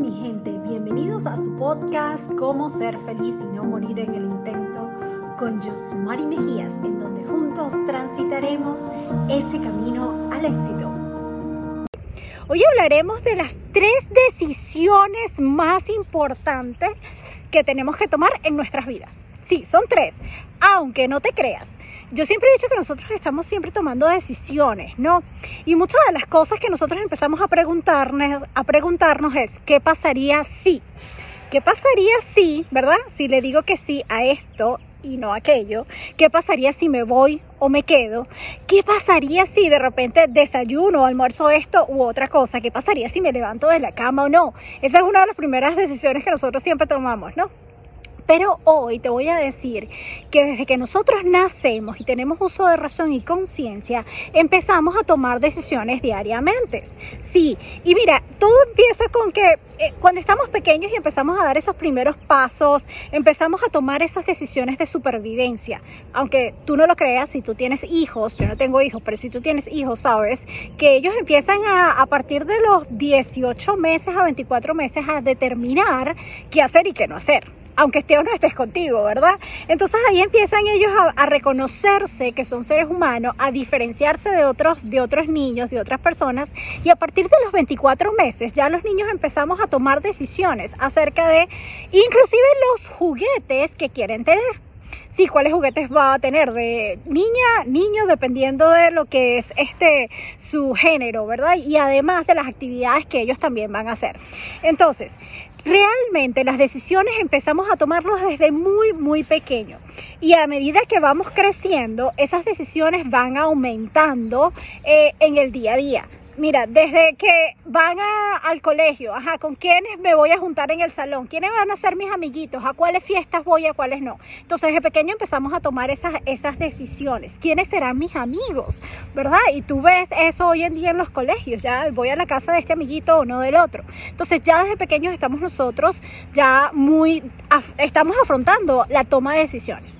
mi gente? Bienvenidos a su podcast Cómo ser feliz y no morir en el intento con Josmari Mejías, en donde juntos transitaremos ese camino al éxito. Hoy hablaremos de las tres decisiones más importantes que tenemos que tomar en nuestras vidas. Sí, son tres, aunque no te creas. Yo siempre he dicho que nosotros estamos siempre tomando decisiones, ¿no? Y muchas de las cosas que nosotros empezamos a preguntarnos, a preguntarnos es, ¿qué pasaría si? ¿Qué pasaría si, verdad? Si le digo que sí a esto y no aquello. ¿Qué pasaría si me voy o me quedo? ¿Qué pasaría si de repente desayuno almuerzo esto u otra cosa? ¿Qué pasaría si me levanto de la cama o no? Esa es una de las primeras decisiones que nosotros siempre tomamos, ¿no? Pero hoy te voy a decir que desde que nosotros nacemos y tenemos uso de razón y conciencia, empezamos a tomar decisiones diariamente. Sí, y mira, todo empieza con que eh, cuando estamos pequeños y empezamos a dar esos primeros pasos, empezamos a tomar esas decisiones de supervivencia. Aunque tú no lo creas, si tú tienes hijos, yo no tengo hijos, pero si tú tienes hijos, sabes que ellos empiezan a, a partir de los 18 meses a 24 meses a determinar qué hacer y qué no hacer aunque esté o no estés contigo, ¿verdad? Entonces ahí empiezan ellos a, reconocerse que son seres humanos, a diferenciarse de otros, de otros niños, de otras personas, y a partir de los 24 meses ya los niños empezamos a tomar decisiones acerca de inclusive los juguetes que quieren tener. Sí, cuáles juguetes va a tener de niña, niño, dependiendo de lo que es este su género, ¿verdad? Y además de las actividades que ellos también van a hacer. Entonces, realmente las decisiones empezamos a tomarlas desde muy, muy pequeño. Y a medida que vamos creciendo, esas decisiones van aumentando eh, en el día a día. Mira, desde que van al colegio, ajá, ¿con quiénes me voy a juntar en el salón? ¿Quiénes van a ser mis amiguitos? ¿A cuáles fiestas voy, a cuáles no? Entonces, desde pequeño empezamos a tomar esas, esas decisiones. ¿Quiénes serán mis amigos? ¿Verdad? Y tú ves eso hoy en día en los colegios, ya voy a la casa de este amiguito o no del otro. Entonces, ya desde pequeños estamos nosotros ya muy, estamos afrontando la toma de decisiones.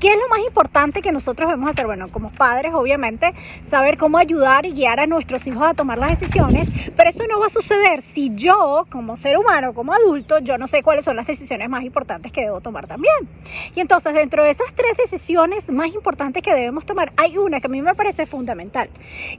¿Qué es lo más importante que nosotros debemos hacer? Bueno, como padres, obviamente, saber cómo ayudar y guiar a nuestros hijos a tomar las decisiones, pero eso no va a suceder si yo, como ser humano, como adulto, yo no sé cuáles son las decisiones más importantes que debo tomar también. Y entonces, dentro de esas tres decisiones más importantes que debemos tomar, hay una que a mí me parece fundamental,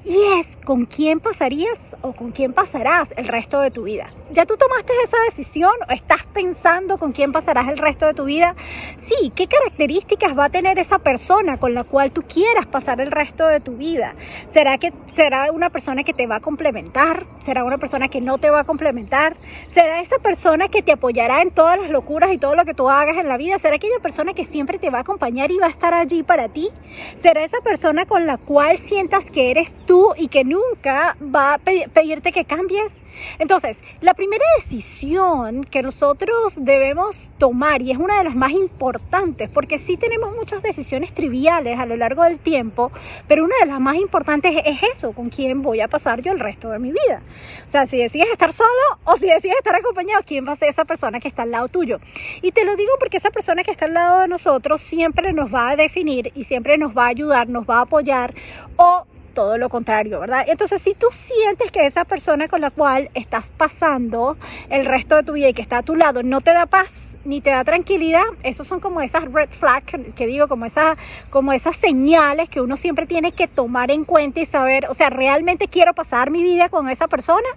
y es con quién pasarías o con quién pasarás el resto de tu vida. ¿Ya tú tomaste esa decisión o estás pensando con quién pasarás el resto de tu vida? Sí, ¿qué características va a tener esa persona con la cual tú quieras pasar el resto de tu vida? ¿Será que será una persona que te va a complementar? ¿Será una persona que no te va a complementar? ¿Será esa persona que te apoyará en todas las locuras y todo lo que tú hagas en la vida? ¿Será aquella persona que siempre te va a acompañar y va a estar allí para ti? ¿Será esa persona con la cual sientas que eres tú y que nunca va a pedirte que cambies? Entonces, la primera decisión que nosotros debemos tomar y es una de las más importantes porque sí tenemos muchas decisiones triviales a lo largo del tiempo, pero una de las más importantes es eso, con quién voy a pasar yo el resto de mi vida. O sea, si decides estar solo o si decides estar acompañado, ¿quién va a ser esa persona que está al lado tuyo? Y te lo digo porque esa persona que está al lado de nosotros siempre nos va a definir y siempre nos va a ayudar, nos va a apoyar o todo lo contrario, ¿verdad? Entonces, si tú sientes que esa persona con la cual estás pasando el resto de tu vida y que está a tu lado no te da paz ni te da tranquilidad, esos son como esas red flags que digo, como esas, como esas señales que uno siempre tiene que tomar en cuenta y saber, o sea, ¿realmente quiero pasar mi vida con esa persona?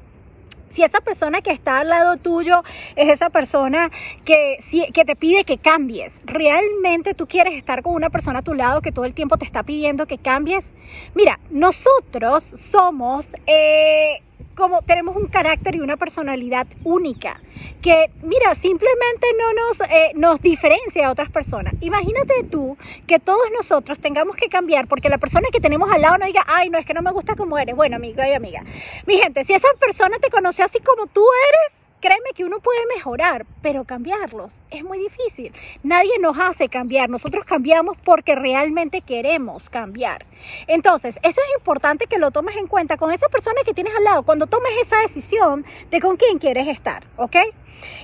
Si esa persona que está al lado tuyo es esa persona que, que te pide que cambies, ¿realmente tú quieres estar con una persona a tu lado que todo el tiempo te está pidiendo que cambies? Mira, nosotros somos... Eh, como tenemos un carácter y una personalidad única que, mira, simplemente no nos, eh, nos diferencia a otras personas. Imagínate tú que todos nosotros tengamos que cambiar porque la persona que tenemos al lado no diga, ay, no, es que no me gusta como eres. Bueno, amiga y amiga. Mi gente, si esa persona te conoce así como tú eres, Créeme que uno puede mejorar, pero cambiarlos es muy difícil. Nadie nos hace cambiar, nosotros cambiamos porque realmente queremos cambiar. Entonces, eso es importante que lo tomes en cuenta con esa persona que tienes al lado, cuando tomes esa decisión de con quién quieres estar, ¿ok?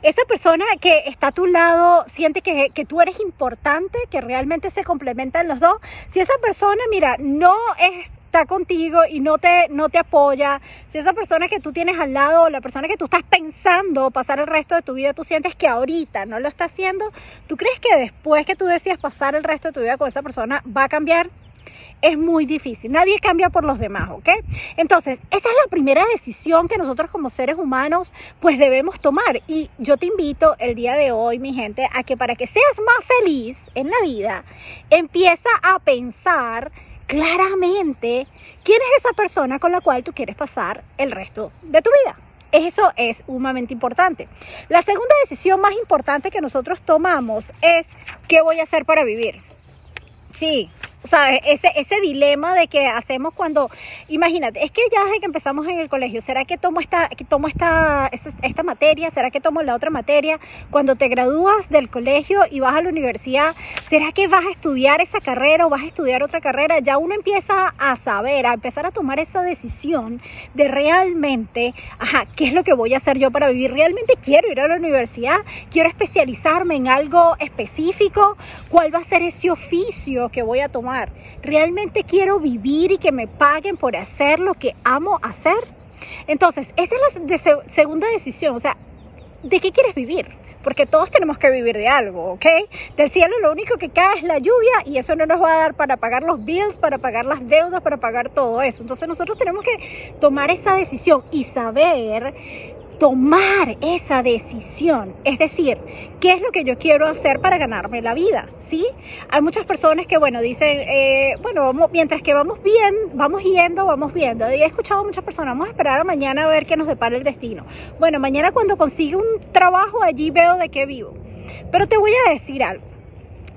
Esa persona que está a tu lado siente que, que tú eres importante, que realmente se complementan los dos. Si esa persona, mira, no es está contigo y no te, no te apoya, si esa persona que tú tienes al lado, la persona que tú estás pensando pasar el resto de tu vida, tú sientes que ahorita no lo está haciendo, ¿tú crees que después que tú decidas pasar el resto de tu vida con esa persona va a cambiar? es muy difícil. Nadie cambia por los demás, ¿ok? Entonces, esa es la primera decisión que nosotros como seres humanos pues debemos tomar. Y yo te invito el día de hoy, mi gente, a que para que seas más feliz en la vida, empieza a pensar claramente quién es esa persona con la cual tú quieres pasar el resto de tu vida. Eso es sumamente importante. La segunda decisión más importante que nosotros tomamos es qué voy a hacer para vivir. Sí, sea, ese, ese dilema de que hacemos cuando, imagínate, es que ya desde que empezamos en el colegio, ¿será que tomo esta, que tomo esta, esta materia? ¿Será que tomo la otra materia? Cuando te gradúas del colegio y vas a la universidad, ¿será que vas a estudiar esa carrera o vas a estudiar otra carrera? Ya uno empieza a saber, a empezar a tomar esa decisión de realmente, ajá, ¿qué es lo que voy a hacer yo para vivir? ¿Realmente quiero ir a la universidad? ¿Quiero especializarme en algo específico? ¿Cuál va a ser ese oficio que voy a tomar? ¿Realmente quiero vivir y que me paguen por hacer lo que amo hacer? Entonces, esa es la segunda decisión. O sea, ¿de qué quieres vivir? Porque todos tenemos que vivir de algo, ¿ok? Del cielo lo único que cae es la lluvia y eso no nos va a dar para pagar los bills, para pagar las deudas, para pagar todo eso. Entonces nosotros tenemos que tomar esa decisión y saber tomar esa decisión. Es decir, ¿qué es lo que yo quiero hacer para ganarme la vida? ¿Sí? Hay muchas personas que, bueno, dicen, eh, bueno, vamos, mientras que vamos bien, vamos yendo, vamos viendo. He escuchado a muchas personas, vamos a esperar a mañana a ver qué nos depara el destino. Bueno, mañana cuando consiga un trabajo, allí veo de qué vivo. Pero te voy a decir algo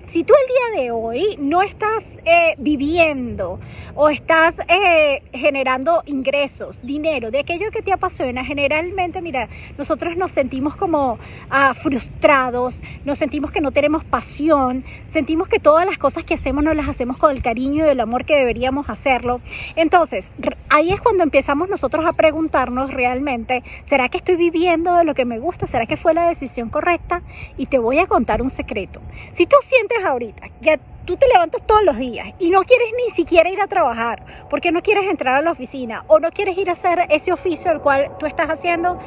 si tú el día de hoy no estás eh, viviendo o estás eh, generando ingresos, dinero, de aquello que te apasiona, generalmente, mira, nosotros nos sentimos como ah, frustrados, nos sentimos que no tenemos pasión, sentimos que todas las cosas que hacemos no las hacemos con el cariño y el amor que deberíamos hacerlo. Entonces, ahí es cuando empezamos nosotros a preguntarnos realmente, ¿será que estoy viviendo de lo que me gusta? ¿Será que fue la decisión correcta? Y te voy a contar un secreto. Si tú sientes ahorita que tú te levantas todos los días y no quieres ni siquiera ir a trabajar porque no quieres entrar a la oficina o no quieres ir a hacer ese oficio el cual tú estás haciendo,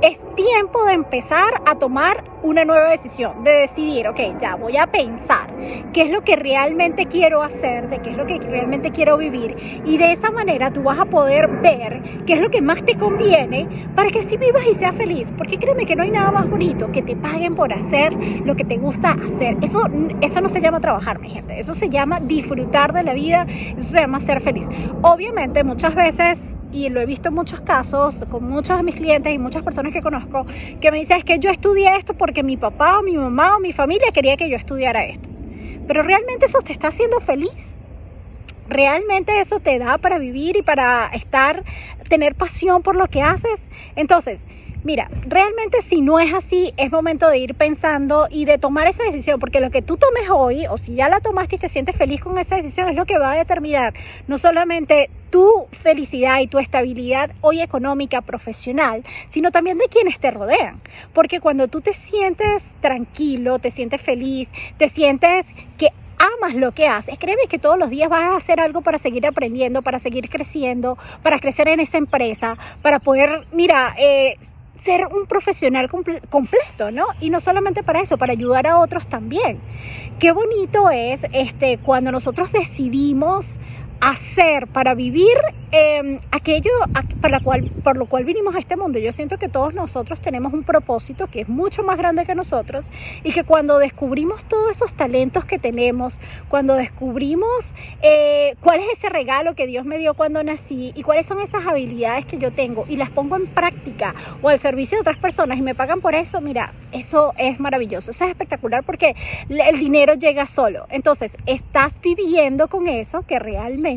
es tiempo de empezar a tomar una nueva decisión, de decidir, ok, ya voy a pensar qué es lo que realmente quiero hacer, de qué es lo que realmente quiero vivir y de esa manera tú vas a poder ver qué es lo que más te conviene para que si vivas y seas feliz, porque créeme que no hay nada más bonito que te paguen por hacer lo que te gusta hacer. Eso, eso no se llama trabajar, mi gente. Eso se llama disfrutar de la vida, eso se llama ser feliz. Obviamente muchas veces, y lo he visto en muchos casos, con muchos de mis clientes y muchas personas que conozco, que me dicen es que yo estudié esto porque mi papá o mi mamá o mi familia quería que yo estudiara esto. Pero realmente eso te está haciendo feliz. ¿Realmente eso te da para vivir y para estar, tener pasión por lo que haces? Entonces, Mira, realmente si no es así, es momento de ir pensando y de tomar esa decisión, porque lo que tú tomes hoy, o si ya la tomaste y te sientes feliz con esa decisión, es lo que va a determinar no solamente tu felicidad y tu estabilidad hoy económica, profesional, sino también de quienes te rodean. Porque cuando tú te sientes tranquilo, te sientes feliz, te sientes que amas lo que haces, créeme que todos los días vas a hacer algo para seguir aprendiendo, para seguir creciendo, para crecer en esa empresa, para poder, mira, eh, ser un profesional completo, ¿no? Y no solamente para eso, para ayudar a otros también. Qué bonito es este, cuando nosotros decidimos hacer para vivir em, aquello para cual, por lo cual vinimos a este mundo. Yo siento que todos nosotros tenemos un propósito que es mucho más grande que nosotros y que cuando descubrimos todos esos talentos que tenemos, cuando descubrimos eh, cuál es ese regalo que Dios me dio cuando nací y cuáles son esas habilidades que yo tengo y las pongo en práctica o al servicio de otras personas y me pagan por eso, mira, eso es maravilloso, eso es espectacular porque el dinero llega solo. Entonces, estás viviendo con eso que realmente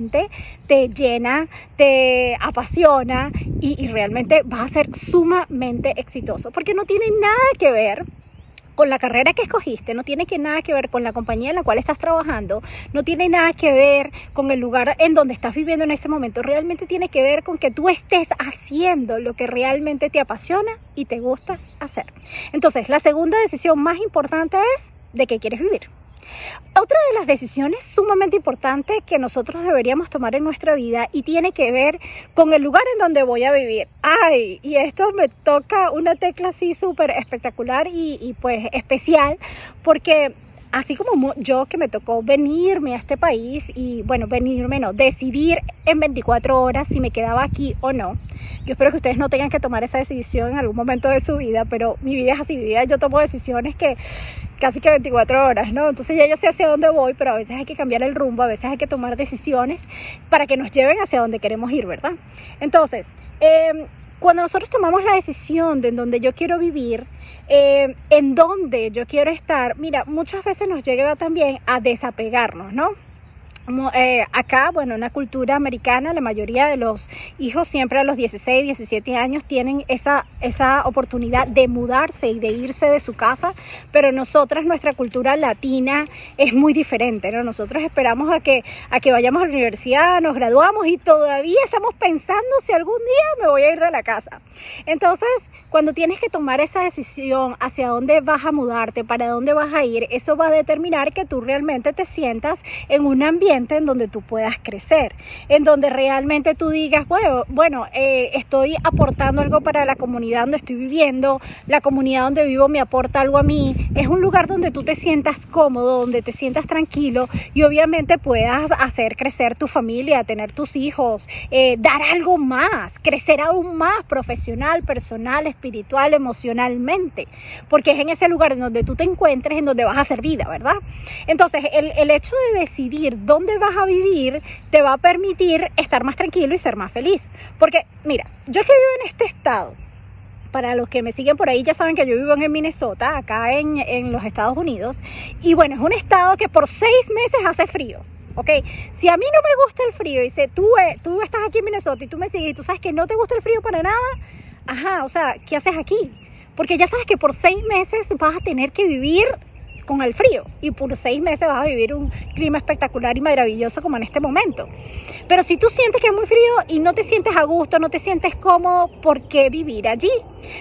te llena, te apasiona y, realmente vas a ser sumamente exitoso. Porque no tiene nada que ver con la carrera que escogiste, no tiene que nada que ver con la compañía en la cual estás trabajando, no tiene nada que ver con el lugar en donde estás viviendo en ese momento, realmente tiene que ver con que tú estés haciendo lo que realmente te apasiona y te gusta hacer. Entonces, la segunda decisión más importante es de qué quieres vivir. Otra de las decisiones sumamente importantes que nosotros deberíamos tomar en nuestra vida y tiene que ver con el lugar en donde voy a vivir. Ay, y esto me toca una tecla así súper espectacular y, pues especial porque así como yo que me tocó venirme a este país y bueno, venirme no, decidir en 24 horas si me quedaba aquí o no. Yo espero que ustedes no tengan que tomar esa decisión en algún momento de su vida, pero mi vida es así, mi vida yo tomo decisiones que casi que 24 horas, ¿no? Entonces ya yo sé hacia dónde voy, pero a veces hay que cambiar el rumbo, a veces hay que tomar decisiones para que nos lleven hacia donde queremos ir, ¿verdad? Entonces, eh, cuando nosotros tomamos la decisión de en donde yo quiero vivir, eh, en donde yo quiero estar, mira, muchas veces nos llega también a desapegarnos, ¿no? Eh, acá, bueno, en la cultura americana, la mayoría de los hijos siempre a los 16, 17 años tienen esa, esa oportunidad de mudarse y de irse de su casa, pero nosotras, nuestra cultura latina es muy diferente, ¿no? Nosotros esperamos a que, a que vayamos a la universidad, nos graduamos y todavía estamos pensando si algún día me voy a ir de la casa. Entonces, cuando tienes que tomar esa decisión hacia dónde vas a mudarte, para dónde vas a ir, eso va a determinar que tú realmente te sientas en un ambiente en donde tú puedas crecer, en donde realmente tú digas, bueno, bueno eh, estoy aportando algo para la comunidad donde estoy viviendo, la comunidad donde vivo me aporta algo a mí, es un lugar donde tú te sientas cómodo, donde te sientas tranquilo y obviamente puedas hacer crecer tu familia, tener tus hijos, eh, dar algo más, crecer aún más profesional, personal, espiritual, emocionalmente, porque es en ese lugar en donde tú te encuentres, en donde vas a hacer vida, ¿verdad? Entonces, el, el hecho de decidir dónde dónde vas a vivir te va a permitir estar más tranquilo y ser más feliz. Porque, mira, yo que vivo en este estado, para los que me siguen por ahí ya saben que yo vivo en Minnesota, acá en, en los Estados Unidos. Y bueno, es un estado que por seis meses hace frío. ¿ok? Si a mí no me gusta el frío y dice, tú, eh, tú estás aquí en Minnesota y tú me sigues y tú sabes que no te gusta el frío para nada, ajá, o sea, ¿qué haces aquí? Porque ya sabes que por seis meses vas a tener que vivir con el frío y por seis meses vas a vivir un clima espectacular y maravilloso como en este momento. Pero si tú sientes que es muy frío y no te sientes a gusto, no te sientes cómodo, ¿por qué vivir allí?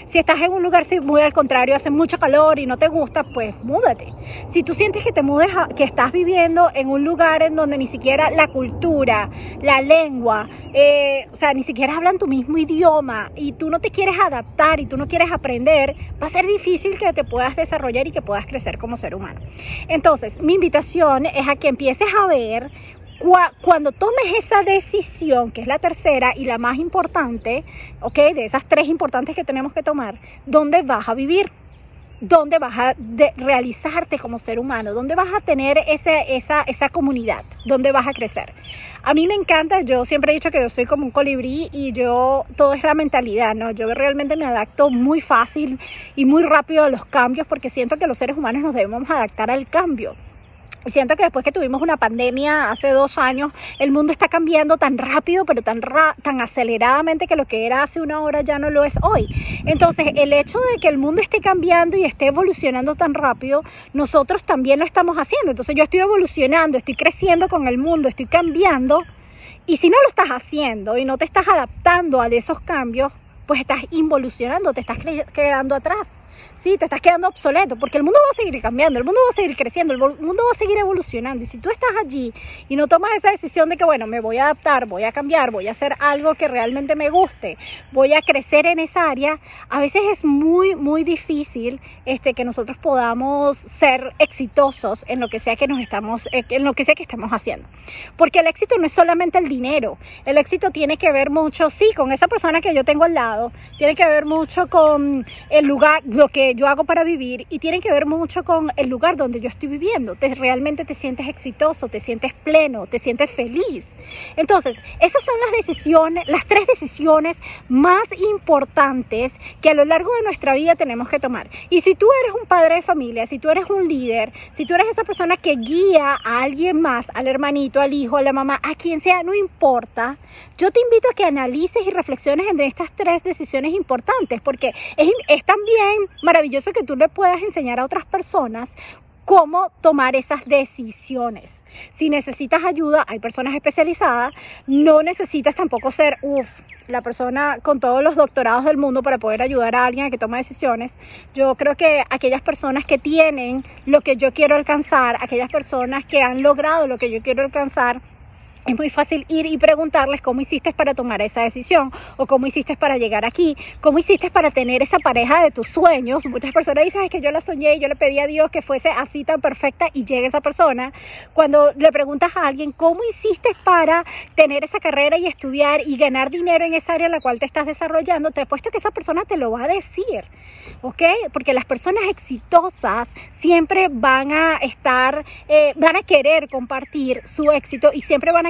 Si estás en un lugar muy al contrario, hace mucho calor y no te gusta, pues múdate. Si tú sientes que te mudes, que estás viviendo en un lugar en donde ni siquiera la cultura, la lengua, eh, o sea, ni siquiera hablan tu mismo idioma y tú no te quieres adaptar y tú no quieres aprender, va a ser difícil que te puedas desarrollar y que puedas crecer como ser humano. Entonces, mi invitación es a que empieces a ver cuando tomes esa decisión, que es la tercera y la más importante, ¿ok? De esas tres importantes que tenemos que tomar, ¿dónde vas a vivir? ¿Dónde vas a realizarte como ser humano? ¿Dónde vas a tener ese, esa, esa comunidad? ¿Dónde vas a crecer? A mí me encanta, yo siempre he dicho que yo soy como un colibrí y yo, todo es la mentalidad, ¿no? Yo realmente me adapto muy fácil y muy rápido a los cambios porque siento que los seres humanos nos debemos adaptar al cambio. Siento que después que tuvimos una pandemia hace dos años, el mundo está cambiando tan rápido, pero tan, tan aceleradamente que lo que era hace una hora ya no lo es hoy. Entonces, el hecho de que el mundo esté cambiando y esté evolucionando tan rápido, nosotros también lo estamos haciendo. Entonces, yo estoy evolucionando, estoy creciendo con el mundo, estoy cambiando. Y si no lo estás haciendo y no te estás adaptando a esos cambios, pues estás involucionando, te estás quedando atrás. Sí, te estás quedando obsoleto, porque el mundo va a seguir cambiando, el mundo va a seguir creciendo, el mundo va a seguir evolucionando. Y si tú estás allí y no tomas esa decisión de que, bueno, me voy a adaptar, voy a cambiar, voy a hacer algo que realmente me guste, voy a crecer en esa área, a veces es muy, muy difícil este, que nosotros podamos ser exitosos en lo que sea que nos estamos, eh, en lo que sea que estamos haciendo. Porque el éxito no es solamente el dinero, el éxito tiene que ver mucho, sí, con esa persona que yo tengo al lado, tiene que ver mucho con el lugar, lo que yo hago para vivir y tiene que ver mucho con el lugar donde yo estoy viviendo. Te, realmente te sientes exitoso, te sientes pleno, te sientes feliz. Entonces, esas son las decisiones, las tres decisiones más importantes que a lo largo de nuestra vida tenemos que tomar. Y si tú eres un padre de familia, si tú eres un líder, si tú eres esa persona que guía a alguien más, al hermanito, al hijo, a la mamá, a quien sea, no importa, yo te invito a que analices y reflexiones entre estas tres decisiones importantes, porque es, es también maravilloso que tú le puedas enseñar a otras personas cómo tomar esas decisiones. Si necesitas ayuda, hay personas especializadas, no necesitas tampoco ser, uff, la persona con todos los doctorados del mundo para poder ayudar a alguien a que tome decisiones. Yo creo que aquellas personas que tienen lo que yo quiero alcanzar, aquellas personas que han logrado lo que yo quiero alcanzar, es muy fácil ir y preguntarles cómo hiciste para tomar esa decisión o cómo hiciste para llegar aquí, cómo hiciste para tener esa pareja de tus sueños. Muchas personas dicen es que yo la soñé y yo le pedí a Dios que fuese así tan perfecta y llegue esa persona. Cuando le preguntas a alguien cómo hiciste para tener esa carrera y estudiar y ganar dinero en esa área en la cual te estás desarrollando, te apuesto que esa persona te lo va a decir, ¿ok? Porque las personas exitosas siempre van a estar, eh, van a querer compartir su éxito y siempre van a